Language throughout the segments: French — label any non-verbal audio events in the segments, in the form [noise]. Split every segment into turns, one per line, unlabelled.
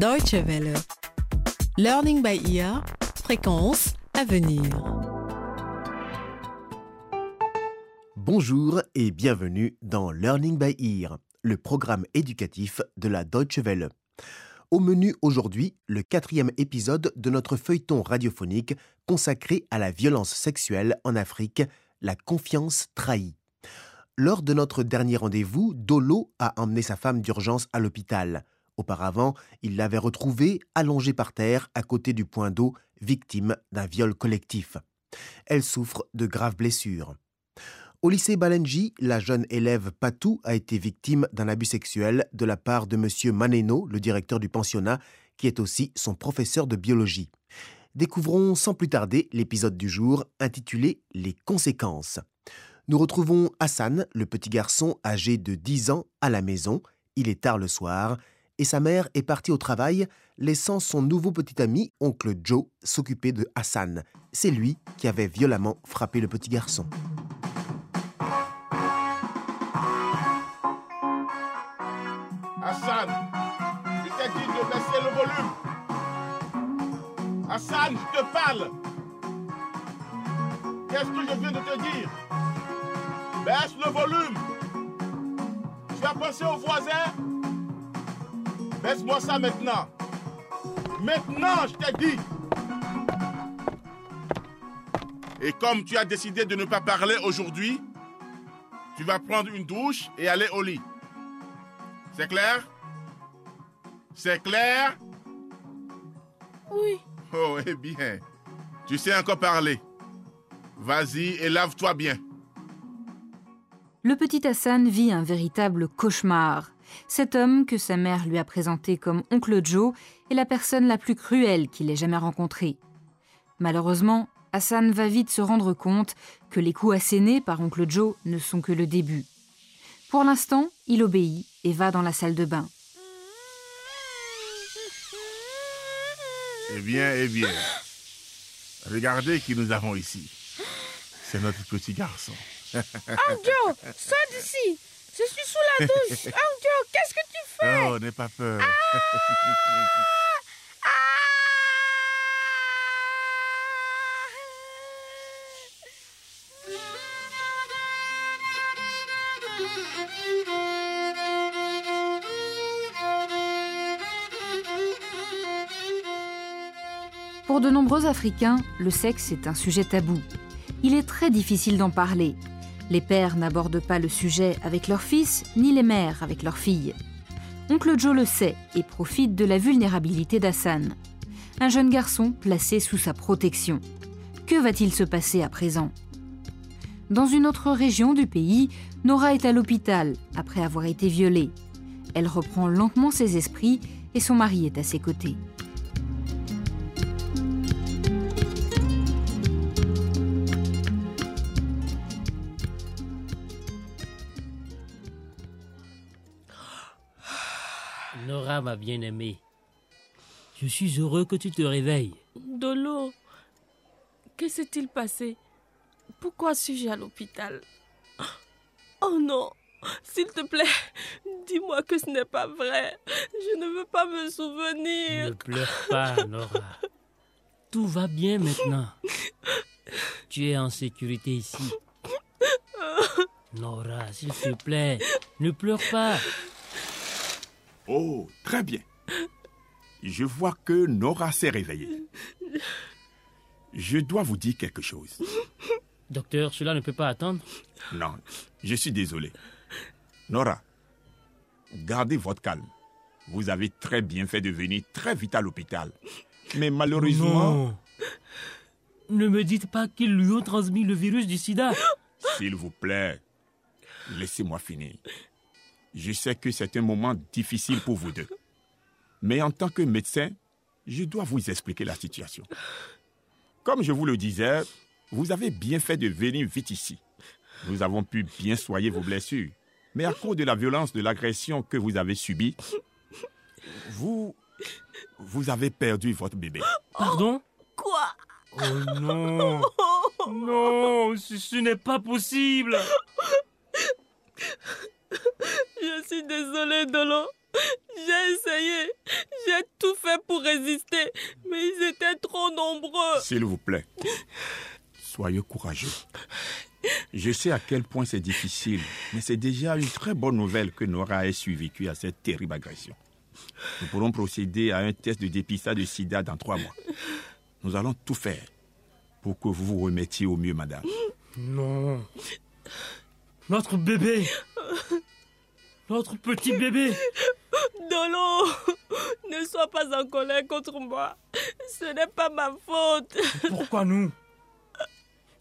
Deutsche Welle. Learning by ear. Fréquence à venir.
Bonjour et bienvenue dans Learning by Ear, le programme éducatif de la Deutsche Welle. Au menu aujourd'hui, le quatrième épisode de notre feuilleton radiophonique consacré à la violence sexuelle en Afrique, la confiance trahie. Lors de notre dernier rendez-vous, Dolo a emmené sa femme d'urgence à l'hôpital. Auparavant, il l'avait retrouvée allongée par terre à côté du point d'eau, victime d'un viol collectif. Elle souffre de graves blessures. Au lycée Balenji, la jeune élève Patou a été victime d'un abus sexuel de la part de M. Maneno, le directeur du pensionnat, qui est aussi son professeur de biologie. Découvrons sans plus tarder l'épisode du jour intitulé Les conséquences. Nous retrouvons Hassan, le petit garçon âgé de 10 ans, à la maison. Il est tard le soir et sa mère est partie au travail, laissant son nouveau petit ami, oncle Joe, s'occuper de Hassan. C'est lui qui avait violemment frappé le petit garçon.
Hassan, je t'ai dit de baisser le volume. Hassan, je te parle. Qu'est-ce que je viens de te dire? Baisse le volume. Tu as pensé aux voisins Baisse-moi ça maintenant. Maintenant, je t'ai dit. Et comme tu as décidé de ne pas parler aujourd'hui, tu vas prendre une douche et aller au lit. C'est clair? C'est clair?
Oui.
Oh, eh bien. Tu sais encore parler. Vas-y et lave-toi bien.
Le petit Hassan vit un véritable cauchemar. Cet homme que sa mère lui a présenté comme oncle Joe est la personne la plus cruelle qu'il ait jamais rencontrée. Malheureusement, Hassan va vite se rendre compte que les coups assénés par oncle Joe ne sont que le début. Pour l'instant, il obéit et va dans la salle de bain.
Eh bien, eh bien. Regardez qui nous avons ici. C'est notre petit garçon.
Angel, sors d'ici. Je suis sous la douche. [laughs] Angel, qu'est-ce que tu fais?
Oh, n'aie pas peur.
Pour de nombreux Africains, le sexe est un sujet tabou. Il est très difficile d'en parler. Les pères n'abordent pas le sujet avec leurs fils, ni les mères avec leurs filles. Oncle Joe le sait et profite de la vulnérabilité d'Hassan. Un jeune garçon placé sous sa protection. Que va-t-il se passer à présent? Dans une autre région du pays, Nora est à l'hôpital après avoir été violée. Elle reprend lentement ses esprits et son mari est à ses côtés.
Ma bien-aimée, je suis heureux que tu te réveilles.
Dolo, que s'est-il passé? Pourquoi suis-je à l'hôpital? Oh non S'il te plaît, dis-moi que ce n'est pas vrai. Je ne veux pas me
Ne
souvenir.
pleure pas, Nora. Tout va bien maintenant. Tu es en sécurité ici. Nora, s'il te plaît, ne pleure pas.
Oh, très bien. Je vois que Nora s'est réveillée. Je dois vous dire quelque chose.
Docteur, cela ne peut pas attendre.
Non, je suis désolé. Nora, gardez votre calme. Vous avez très bien fait de venir très vite à l'hôpital. Mais malheureusement,
Non. Ne me dites pas qu'ils lui ont transmis le virus du sida.
s'il vous plaît, laissez-moi finir. Je sais que c'est un moment difficile pour vous deux. Mais en tant que médecin, je dois vous expliquer la situation. Comme je vous le disais, vous avez bien fait de venir vite ici. Nous avons pu bien soigner vos blessures. Mais à cause de la violence de l'agression que vous avez subie, vous, vous avez perdu votre bébé.
Pardon?
Quoi?
Oh non Non, ce, ce n'est pas possible
Je suis désolée, Dolo.
J'ai essayé. J'ai tout fait pour résister. Mais ils étaient trop nombreux.
S'il vous plaît, soyez courageux. Je sais à quel point c'est difficile, mais c'est déjà une très bonne nouvelle que Nora ait survécu à cette terrible agression. Nous pourrons procéder à un test de dépistage de sida dans trois mois. Nous allons tout faire pour que vous vous remettiez au mieux, madame.
Non. Notre bébé. Notre petit bébé.
Dolo, ne sois pas en colère contre moi. Ce n'est pas ma faute.
Pourquoi nous?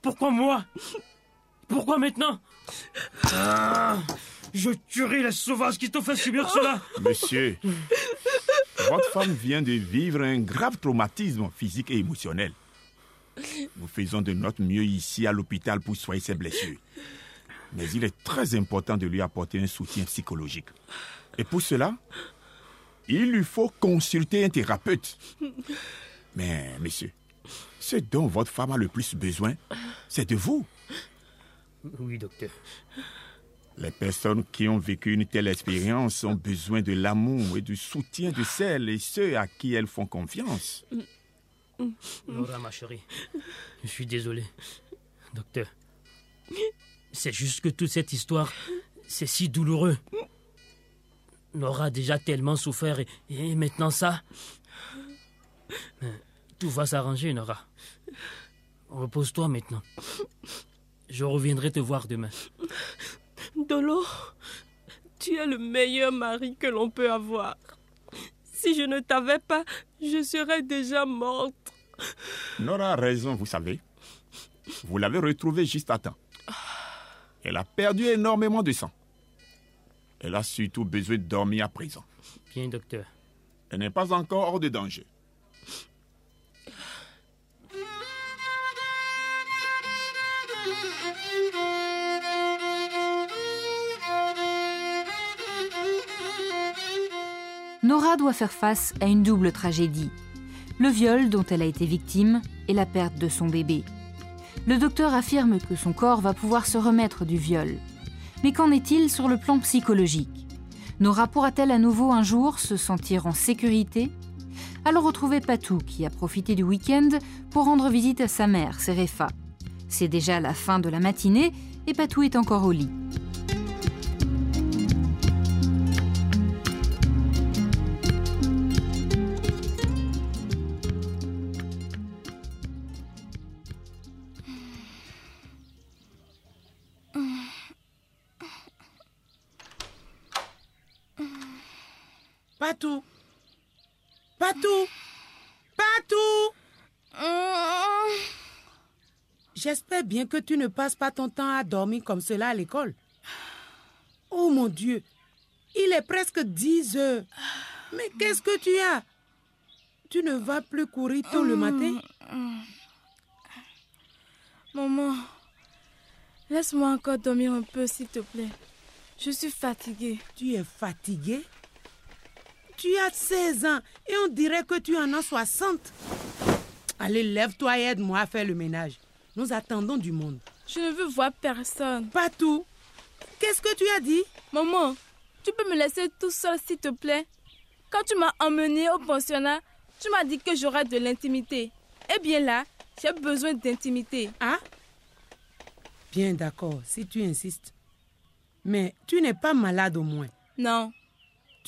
Pourquoi moi? Pourquoi maintenant? Ah, Je tuerai les sauvages qui t'ont fait subir cela.
Monsieur, votre femme vient de vivre un grave traumatisme physique et émotionnel. Nous faisons de notre mieux ici à l'hôpital pour soigner ses blessures. Mais il est très important de lui apporter un soutien psychologique. Et pour cela, il lui faut consulter un thérapeute. Mais, monsieur, ce dont votre femme a le plus besoin, c'est de vous.
Oui, docteur.
Les personnes qui ont vécu une telle expérience ont besoin de l'amour et du soutien de celles et ceux à qui elles font confiance.
Nora, ma chérie, je suis désolé. Docteur, c'est juste que toute cette histoire, c'est si douloureux. Nora a déjà tellement souffert et, et maintenant ça. Mais tout va s'arranger, Nora. Repose-toi maintenant. Je reviendrai te voir demain.
Dolo, tu es le meilleur mari que l'on peut avoir. Si je ne t'avais pas, je serais déjà morte.
Nora a raison, vous savez. Vous l'avez retrouvée juste à temps. Elle a perdu énormément de sang. Elle a surtout besoin de dormir à présent.
Bien, docteur.
Elle n'est pas encore hors de danger.
Nora doit faire face à une double tragédie. Le viol dont elle a été victime et la perte de son bébé. Le docteur affirme que son corps va pouvoir se remettre du viol. Mais qu'en est-il sur le plan psychologique? Nora pourra-t-elle à nouveau un jour se sentir en sécurité? Alors retrouvez Patou qui a profité du week-end pour rendre visite à sa mère, Serefa. C'est déjà la fin de la matinée et Patou est encore au lit.
Patou Patou Patou J'espère bien que tu ne passes pas ton temps à dormir comme cela à l'école. Oh mon Dieu, il est presque 10 heures. Mais qu'est-ce que tu as? Tu ne vas plus courir tôt le matin?
Maman, laisse-moi encore dormir un peu, s'il te plaît. Je suis fatiguée.
Tu es fatigué Tu as 16 ans et on dirait que tu en as 60. Allez, lève-toi et aide-moi à faire le ménage. Nous attendons du monde.
Je ne veux voir personne.
Patou, qu'est-ce que tu as dit?
Maman, tu peux me laisser tout seul, s'il te plaît? Quand tu m'as emmené au pensionnat, tu m'as dit que j'aurais de l'intimité. Eh bien là, j'ai besoin d'intimité.
Ah? Bien d'accord, si tu insistes. Mais tu n'es pas malade au moins.
Non,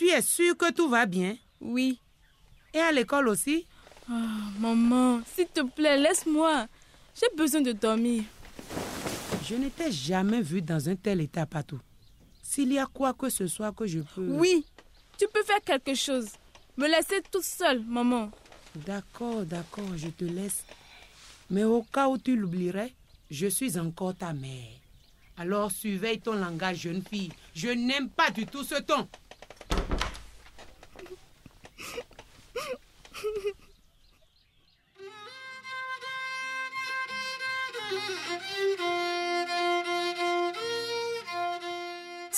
Tu es sûr que tout va bien?
Oui.
Et à l'école aussi?
Ah, maman, s'il te plaît, laisse-moi. J'ai besoin de dormir.
Je ne t'ai jamais vu dans un tel état, Patou. S'il y a quoi que ce soit que je peux...
Oui, tu peux faire quelque chose. Me laisser toute seule, maman.
D'accord, d'accord, je te laisse. Mais au cas où tu l'oublierais, je suis encore ta mère. Alors surveille ton langage, jeune fille. Je n'aime pas du tout ce ton.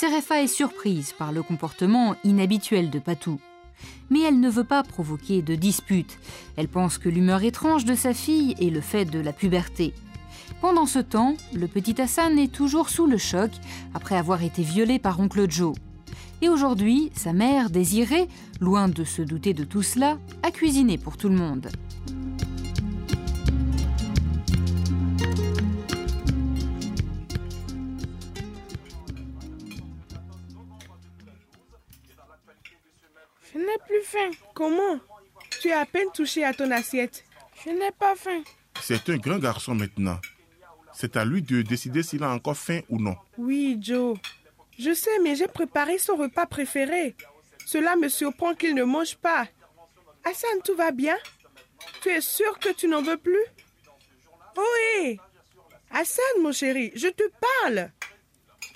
Serefa est surprise par le comportement inhabituel de Patou. Mais elle ne veut pas provoquer de dispute. Elle pense que l'humeur étrange de sa fille est le fait de la puberté. Pendant ce temps, le petit Hassan est toujours sous le choc après avoir été violé par oncle Joe. Et aujourd'hui, sa mère, Désirée, loin de se douter de tout cela, a cuisiné pour tout le monde.
Je n'ai plus faim.
Comment? Tu as à peine touché à ton assiette.
Je n'ai pas faim.
C'est un grand garçon maintenant. C'est à lui de décider s'il a encore faim ou non.
Oui, Joe. Je sais, mais j'ai préparé son repas préféré. Cela me surprend qu'il ne mange pas. Hassan, tout va bien? Tu es sûr que tu n'en veux plus? Oui Hassan, mon chéri, je te parle.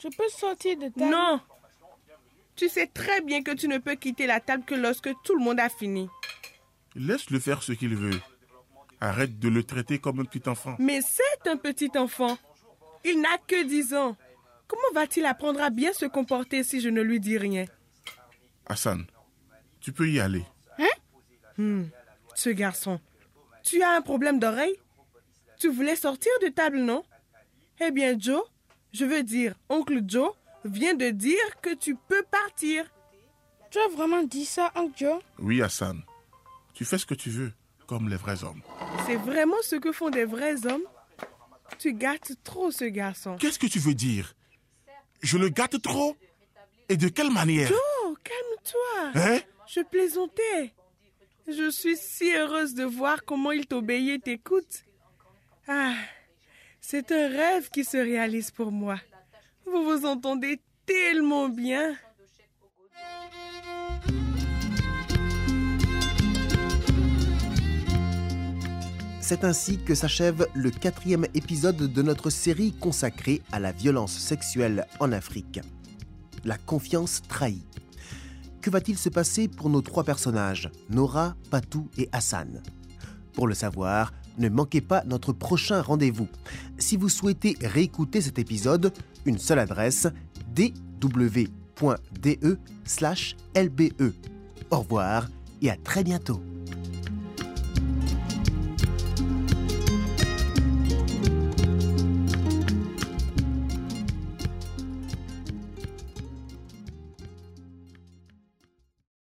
Je peux sortir de table
Non. Tu sais très bien que tu ne peux quitter la table que lorsque tout le monde a fini.
Laisse-le faire ce qu'il veut. Arrête de le traiter comme un petit enfant.
Mais c'est un petit enfant. Il n'a que 10 ans. Comment va-t-il apprendre à bien se comporter si je ne lui dis rien?
Hassan, tu peux y aller.
Hmm, Ce garçon, tu as un problème d'oreille? Tu voulais sortir de table, non? Eh bien, Joe, je veux dire, oncle Joe vient de dire que tu peux partir.
Tu as vraiment dit ça, Joe
Oui, Hassan. Tu fais ce que tu veux, comme les vrais hommes.
C'est vraiment ce que font des vrais hommes? Tu gâtes trop ce garçon.
Qu'est-ce que tu veux dire? Je le gâte trop? Et de quelle manière?
Oh, calme-toi.
Hein?
Je plaisantais. Je suis si heureuse de voir comment il t'obéit et t'écoute. Ah, c'est un rêve qui se réalise pour moi. Vous vous entendez tellement bien.
C'est ainsi que s'achève le quatrième épisode de notre série consacrée à la violence sexuelle en Afrique. La confiance trahie. Que va-t-il se passer pour nos trois personnages, Nora, Patou et Hassan? Pour le savoir, ne manquez pas notre prochain rendez-vous. Si vous souhaitez réécouter cet épisode, une seule adresse dw.de/lbe. Au revoir et à très bientôt.